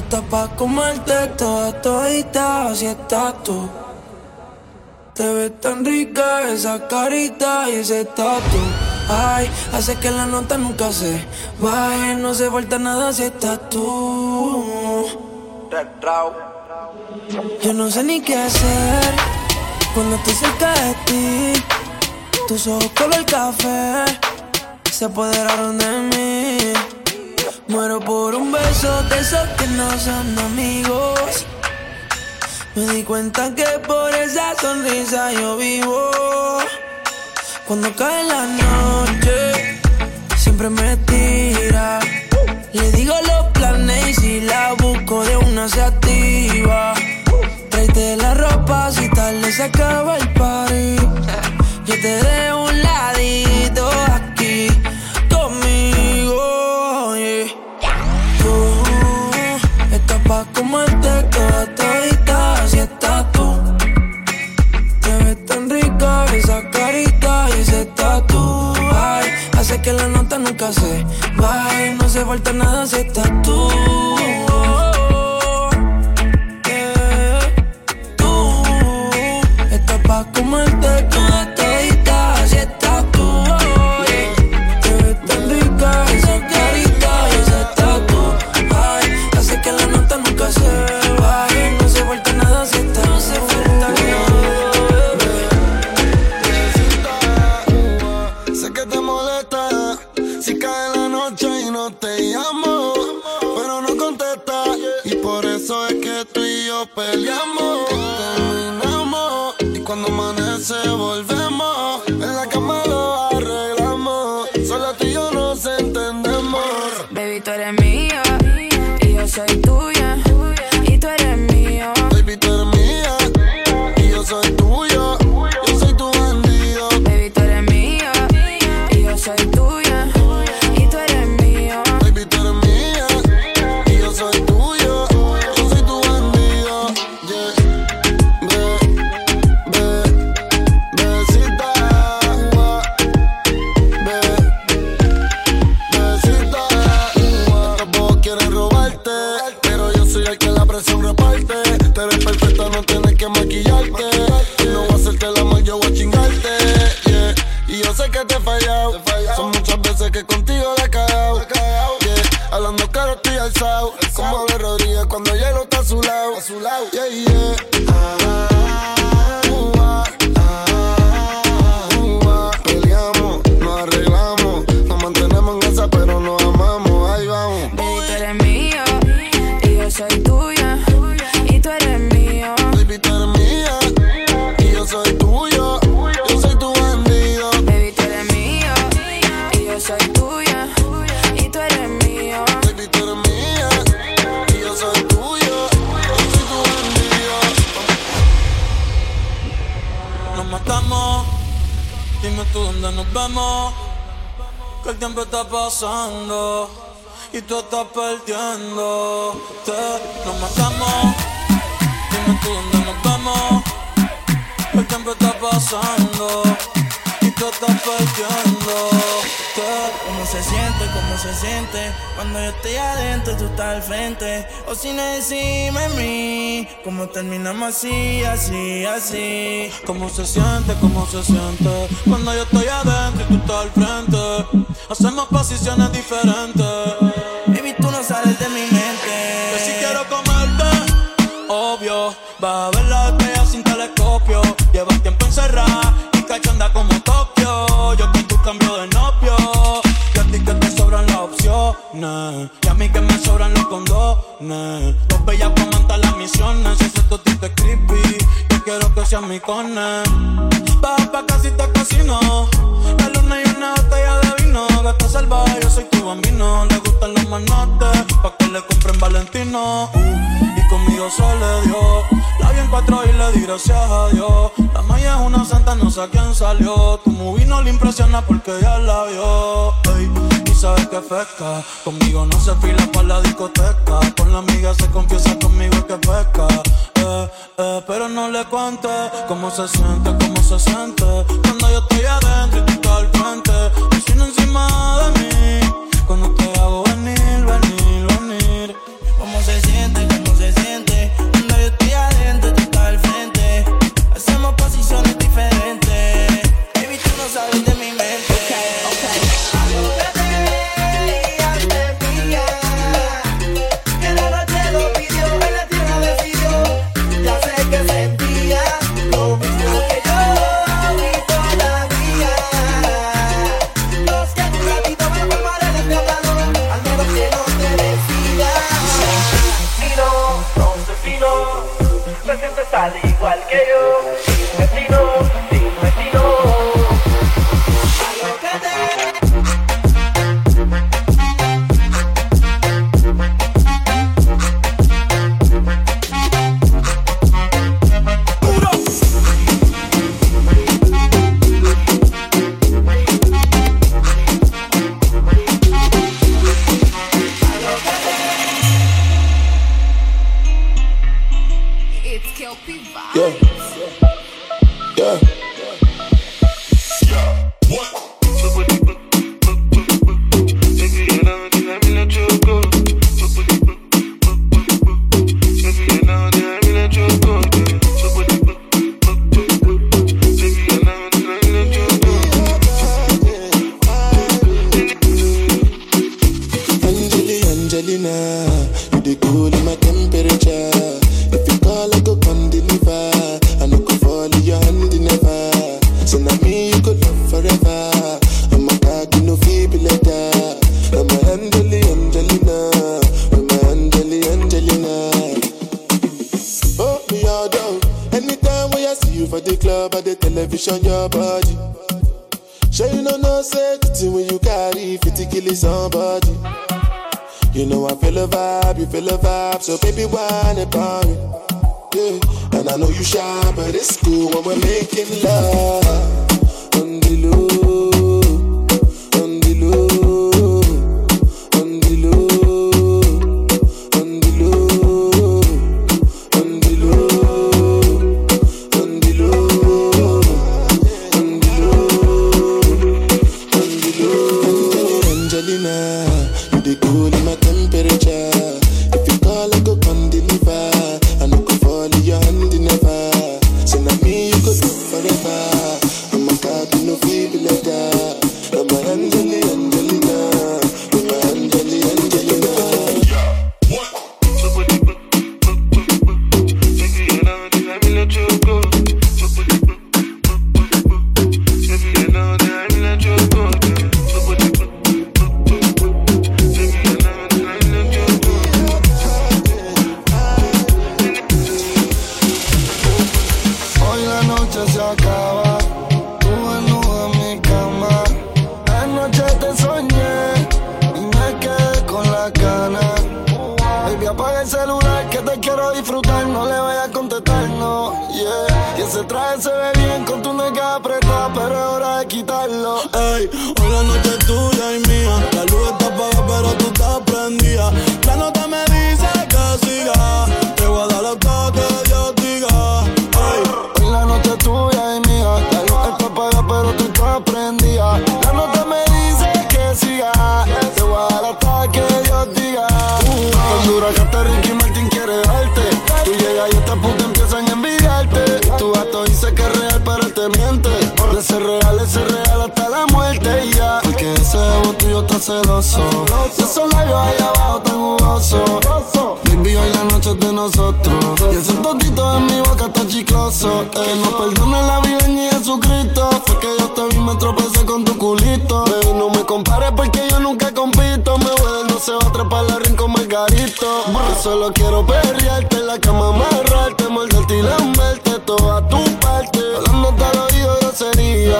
Estás pa' comerte toda todita si estás tú. Te ves tan rica esa carita y ese tatu. Ay, hace que la nota nunca se baje. No se falta nada si estás tú. Yo no sé ni qué hacer cuando estoy cerca de ti. Tus ojos color café se apoderaron de mí. Muero por un beso de esos que no son amigos. Me di cuenta que por esa sonrisa yo vivo. Cuando cae la noche, siempre me tira. Le digo los planes y si la busco de una se activa. Tráete la ropa si tal se acaba el party. Yo te dejo nota nunca se baje. No se falta nada si estás tú dónde nos vemos. Que el tiempo está pasando y tú estás perdiendo. Nos matamos, dime tú dónde nos vemos. Que el tiempo está pasando y. ¿Cómo se siente? ¿Cómo se siente? Cuando yo estoy adentro, tú estás al frente. O si no decime a mí, ¿cómo terminamos así, así, así? ¿Cómo se siente? ¿Cómo se siente? Cuando yo estoy adentro y tú estás al frente. Hacemos posiciones diferentes. Baby, tú no sales de mi Que si mente. quiero comerte, obvio. Vas a ver la estrella sin telescopio. Llevas tiempo encerrada y cachonda como Y a mí que me sobran los condones. Los bellas comentan las misiones. Si ese totito es creepy, yo quiero que seas mi cone. Baja pa' casi te cocino. La luna y una botella de vino. Gata salvaje, yo soy tu bambino. Le gustan los manotes, pa' que le compren Valentino. Uh, y conmigo se le dio. En cuatro y le di gracias a Dios. La maya es una santa, no sé a quién salió. Tu movie no le impresiona porque ya la vio. Ey, y sabes que pesca. Conmigo no se fila pa' la discoteca. Con la amiga se confiesa conmigo que pesca. Eh, eh, pero no le cuente cómo se siente, cómo se siente. Cuando yo estoy adentro y tú estás al frente. Vecino encima de mí. Cuando feel the vibe, so baby, why it by me? Yeah. And I know you shy, but it's cool when we're making love. Undiluted. celoso. De esos labios ahí abajo tan jugoso. Baby, hoy la noche de nosotros. Y ese totito en mi boca está chicloso. Que no perdone la vida ni Jesucristo. Fue que yo te vi, me tropecé con tu culito. Baby, no me compares porque yo nunca compito. Me voy no se va a trepar la rincón margarito. Yo solo quiero perrearte en la cama, amarrarte, morderte y lamberte toda tu parte. Hablándote al oído, yo sería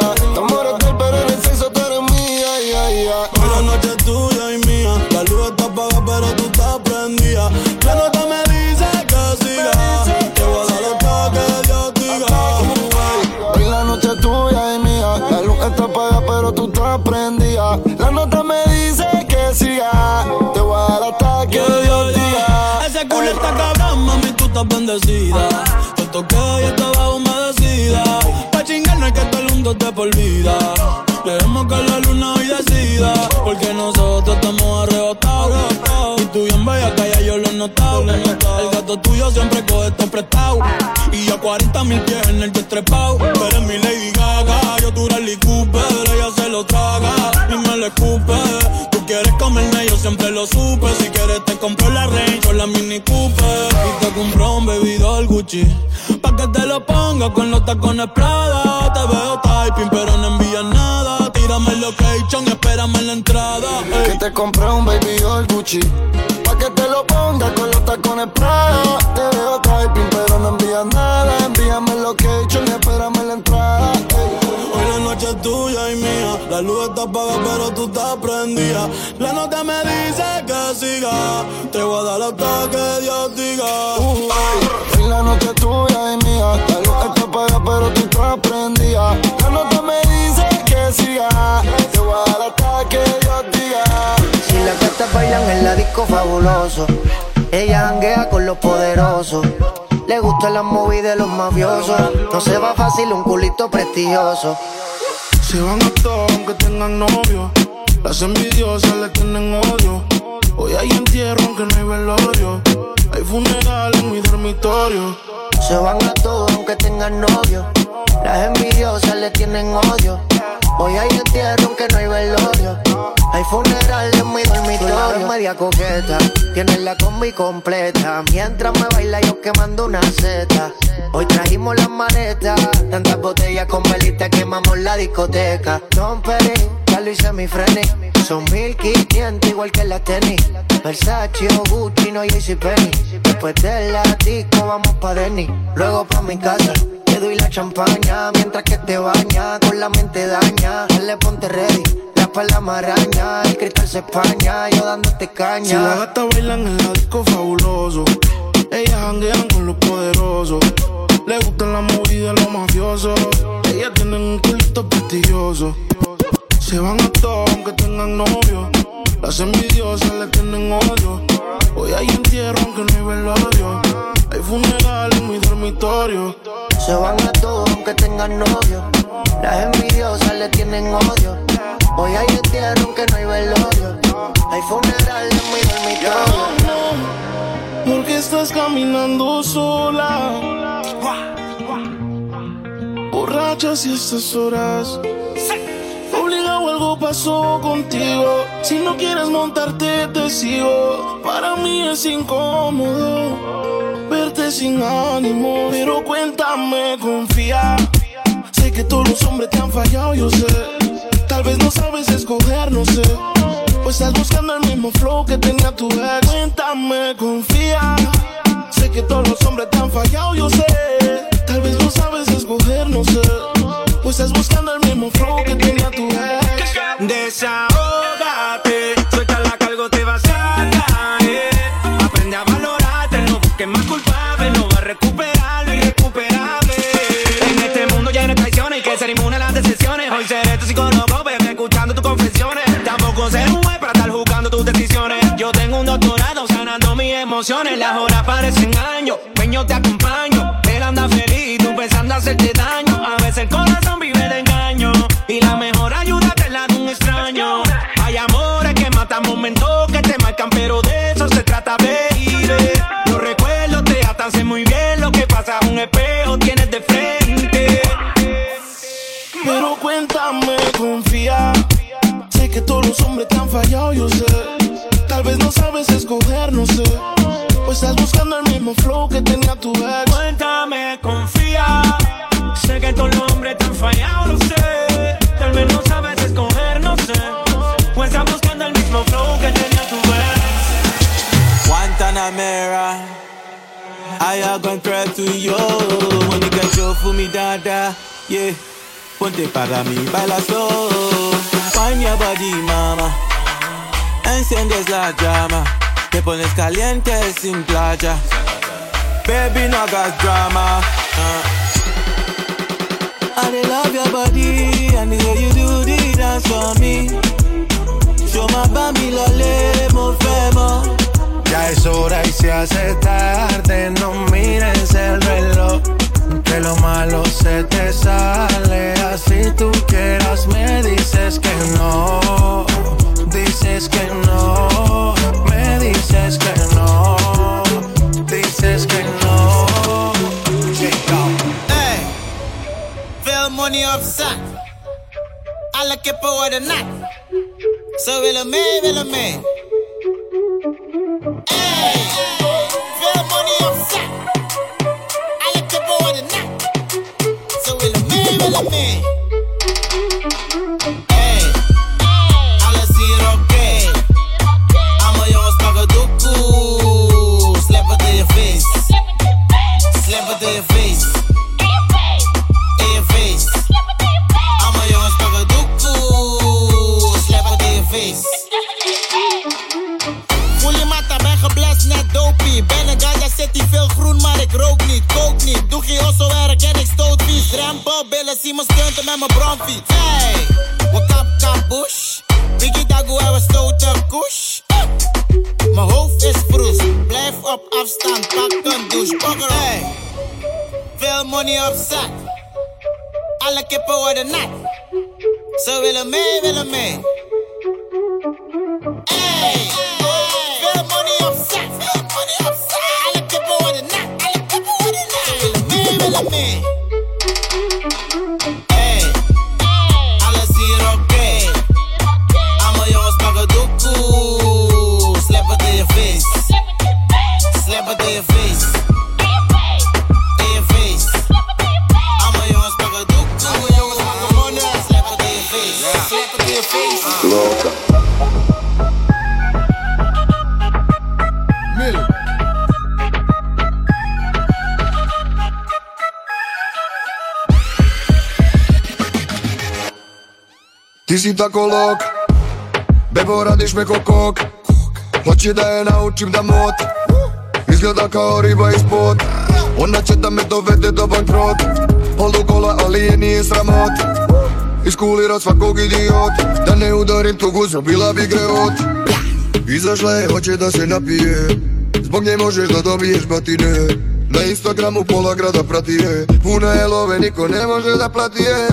parecida. Tanto que hoy estaba humedecida. Pa' chingarnos es que todo el mundo te por vida. Dejemos que la luna hoy decida. Porque nosotros estamos arrebatados. Y tú bien vaya calla, yo lo notable. El gato tuyo siempre coge esto prestado. Y yo 40 mil pies en el destrepao. Tú eres mi Lady Gaga, yo tu Rally Cooper. Ella se lo traga y me la escupe si quieres comerme, yo siempre lo supe. Si quieres, te compro la Range o la Mini Cooper. Y te compro un bebidor Gucci. Pa' que te lo ponga con los tacones Prada. Te veo typing, pero no envías nada. Tírame el location y espérame en la entrada. Ey. Que te compré un bebidor Gucci. Pa' que te lo ponga con los tacones Prada. Te veo typing, pero no envías nada La luz está apagada, pero tú estás prendida. La nota me dice que siga. Te voy a dar hasta que Dios diga. Uh, la noche es tuya y mía. La luz está apagada, pero tú estás prendida. La nota me dice que siga. Te voy a dar hasta que Dios diga. Si las cartas bailan en la disco fabuloso. Ella janguea con los poderosos. Le gustan las movies de los mafiosos. No se va fácil un culito prestigioso. Se van a todo aunque tengan novio. Las envidiosas le tienen odio. Hoy hay entierro aunque no hay velorio. Hay funeral en mi dormitorio. Se van a todo aunque tengan novio. Las envidiosas le tienen odio. Hoy hay entierro aunque no hay velorio. Hay funeral en mi dormitorio. media coqueta, tienes la combi completa. Mientras me baila yo quemando una seta. Hoy trajimos las maletas, tantas botellas con velitas quemamos la discoteca. Don Perín, ya lo hice mi frenes. Son 1500 igual que las tenis. Versace o Gucci, no Yeezy Penny. Después de la disco vamos pa' Denny. Luego pa' mi casa, te doy la champaña. Mientras que te baña, con la mente daña Dale, ponte ready. La espalda maraña. El cristal se españa. Yo dándote caña. Si las gatas bailan en el disco fabuloso. Ellas janguean con los poderosos. Le gustan la movida de los mafiosos. Ellas tienen un culto prestigioso. Se van a todos aunque tengan novio. Las envidiosas le tienen odio. Hoy hay entierro aunque no hay velorio. Hay funeral en mi dormitorio. Se van a todos aunque tengan novio. Las envidiosas le tienen odio. Hoy hay entierro aunque no hay velorio. Hay funeral en mi dormitorio. ¿Por qué estás caminando sola? Borracha si estas horas algo pasó contigo. Si no quieres montarte, te sigo. Para mí es incómodo verte sin ánimo. Pero cuéntame, confía. Que todos los hombres te han fallado, yo sé. Tal vez no sabes escoger, no sé. Pues estás buscando el mismo flow que tenía tu ex. Cuéntame, confía. Sé que todos los hombres te han fallado, yo sé. Tal vez no sabes escoger, no sé. Pues estás buscando el mismo flow que tenía tu ex. Desahógate, mis emociones. Las horas parecen años, peño te acompaño. Yo. Get your for me, dada. Yeah. Ponte para mí, baila slow. Find your body, mama. Enciendes la llama. Te pones caliente sin playa. Baby, no hagas drama. Uh. I love your body and the way you do the dance for me. Yo más pa' mi lole, mo femo. Ya es hora y se hace tarde, no mires el reloj. Que lo malo se te sale, así tú quieras me dices que no, dices que no, me dices que no, dices que no. Hey, veel money offside. Alle kippen worden nat. Ze willen mee, willen mee. Hey, Ti si tako lok. Bebo radiš me ko kok. Hoće da je naučim da mot. Izgleda kao riba iz pot. Ona će da me dovede do bankrot. Al do gola ali je nije sramot. Iskulira svakog idiot. Da ne udarim tugu zabila bi greot. Izašla je hoće da se napije. Zbog nje možeš da dobiješ batine. Na Instagramu pola grada prati je Puna je love niko ne može da plati je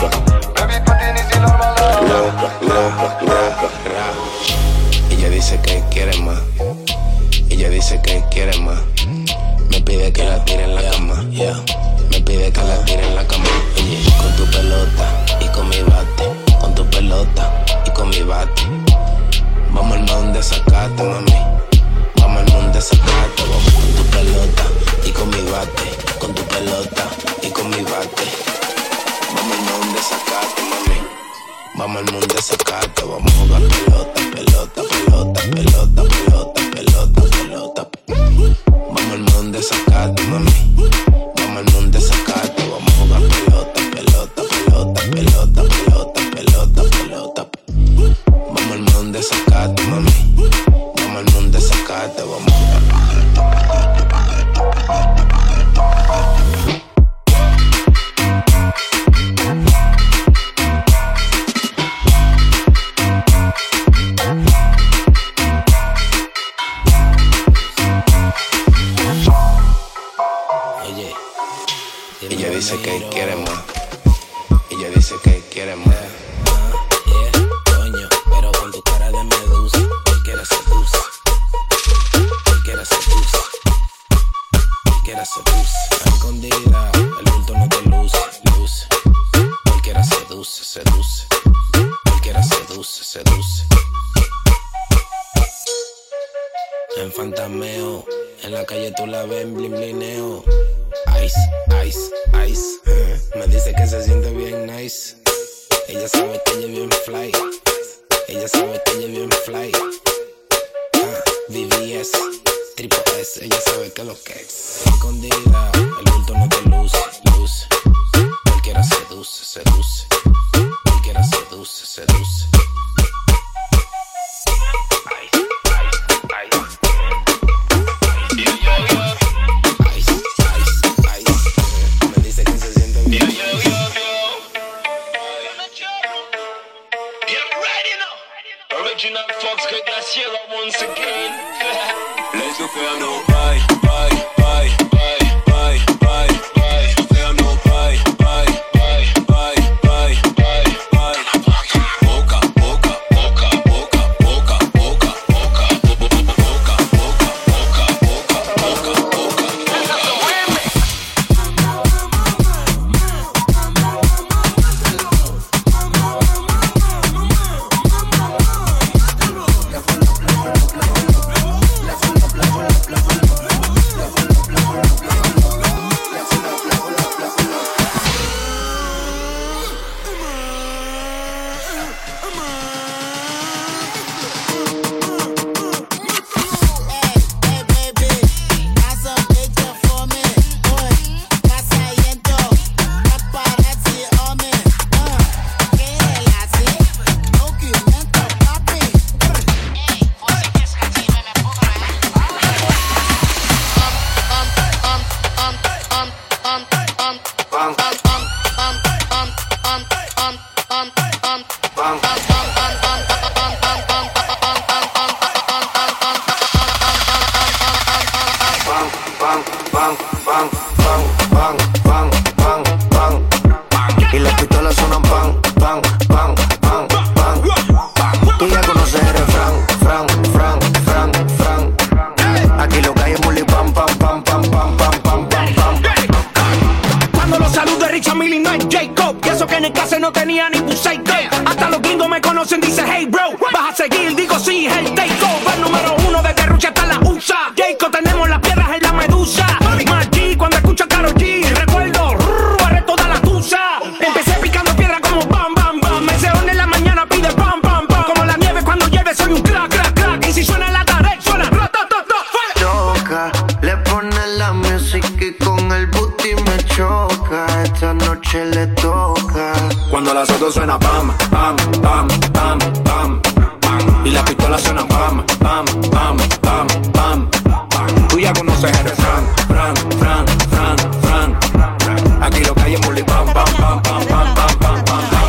doctor. dice que quiere más. Ella dice que quiere más. cielo once again. Let's go no ride. Y con el booty me choca. Esta noche le toca. Cuando la soto suena pam, pam, pam, pam, pam. Y la pistola suena pam, pam, pam, pam, pam, pam. Tú ya conoces el Fran, Fran, Fran, Fran, Fran. Aquí lo que hay es pam, pam, pam, pam, pam, pam, pam, pam, pam.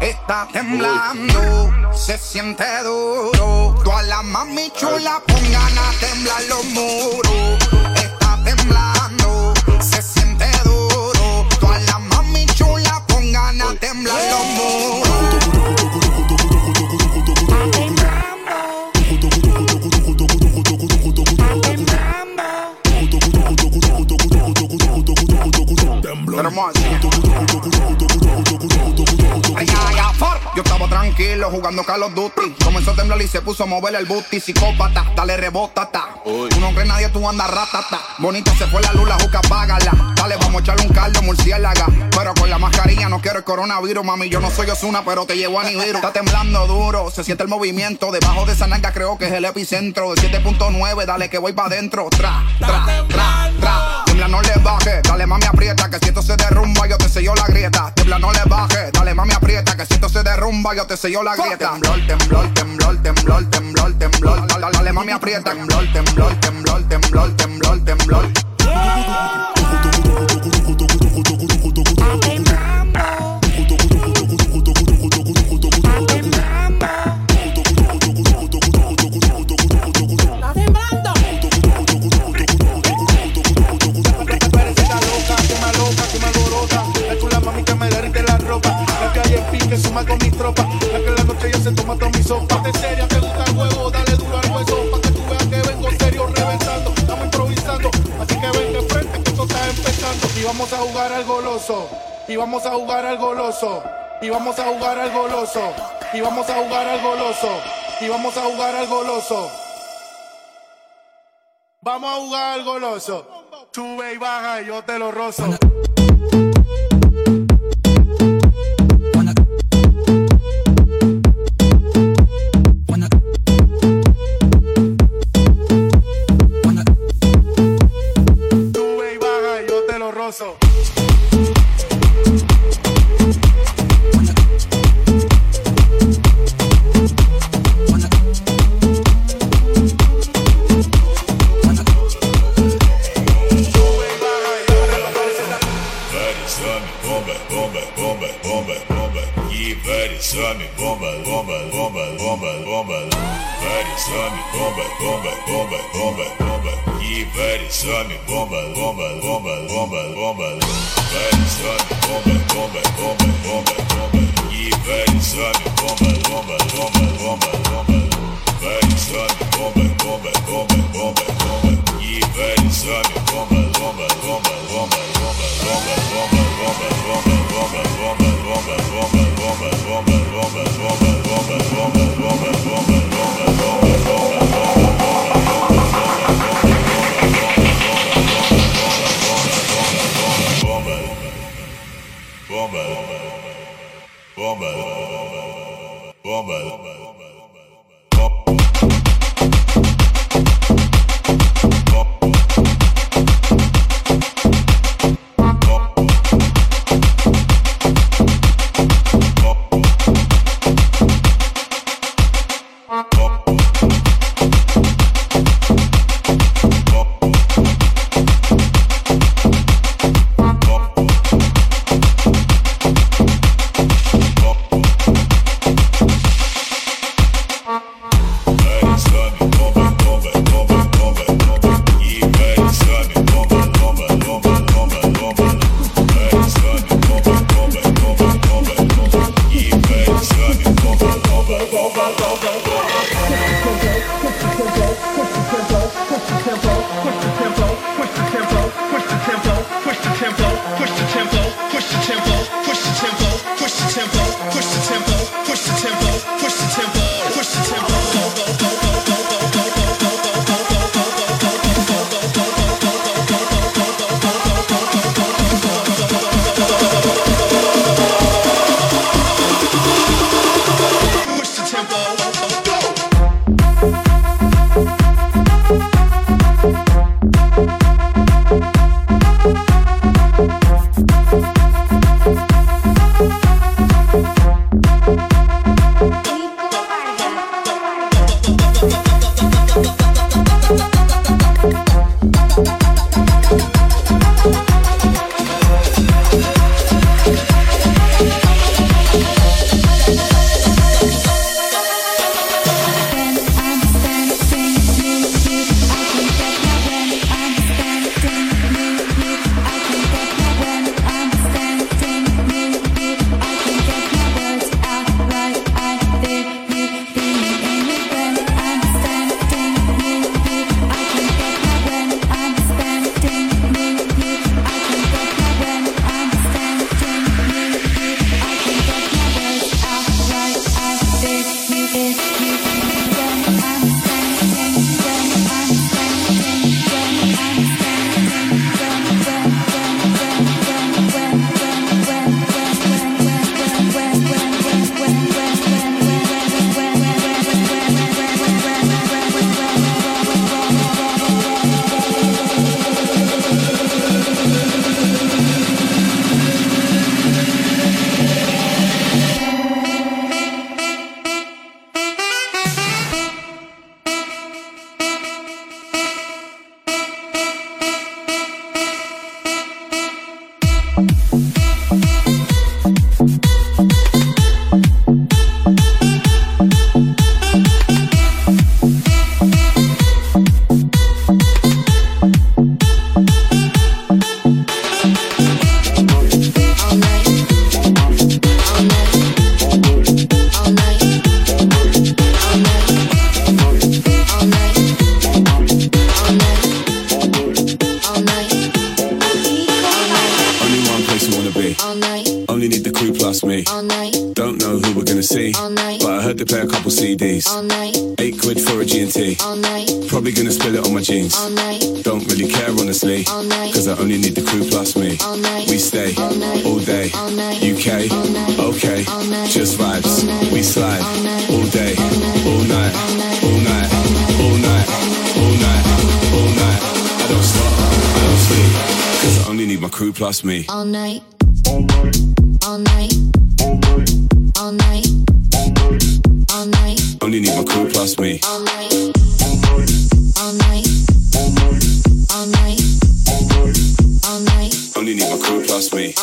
Está temblando, se siente duro. Toda la mami chula tiemblan los muros. Jugando Call of Duty. Comenzó a temblar y se puso a mover el booty. Psicópata, dale rebótata. Tú no crees nadie, tú andas ratata. Bonita se fue la luz, la juca, págala. Dale, vamos a echarle un caldo, murciélaga. Pero con la mascarilla no quiero el coronavirus, mami. Yo no soy Osuna, pero te llevo a Nibiru. Está temblando duro, se siente el movimiento. Debajo de esa nanga creo que es el epicentro. De 7.9, dale que voy pa' adentro. Tra, tra, tra, no le baje. Dale, mami, aprieta. Que si esto se derrumba, yo te sello la grieta. Tiembla, no le baje. Dale, mami, aprieta. Que si esto se derrumba, yo te sello la grieta. Temblor, temblor, temblor, temblor, temblor, temblor. Dale, dale, mami, aprieta. Temblor, temblor, temblor, temblor, temblor, temblor. Sopa. De seria, te gusta el huevo, dale duro al hueso. Pa' que tú veas que vengo serio reventando. Estamos improvisando, así que ven de frente que esto está empezando. Y vamos a jugar al goloso. Y vamos a jugar al goloso. Y vamos a jugar al goloso. Y vamos a jugar al goloso. Y vamos a jugar al goloso. Vamos a jugar al goloso. Sube y baja y yo te lo rozo. Okay. night. Probably gonna spill it on my jeans. All night. Don't really care honestly. All night. Cause I only need the crew plus me. All night. We stay all, night. all day. All night. UK. All night. Okay. All night. Just vibes. All night. We slide. All, night. all day. All night. All night. All night. All night. All night. I don't stop. I don't sleep. Cause I only need my crew plus me. All night. trust me.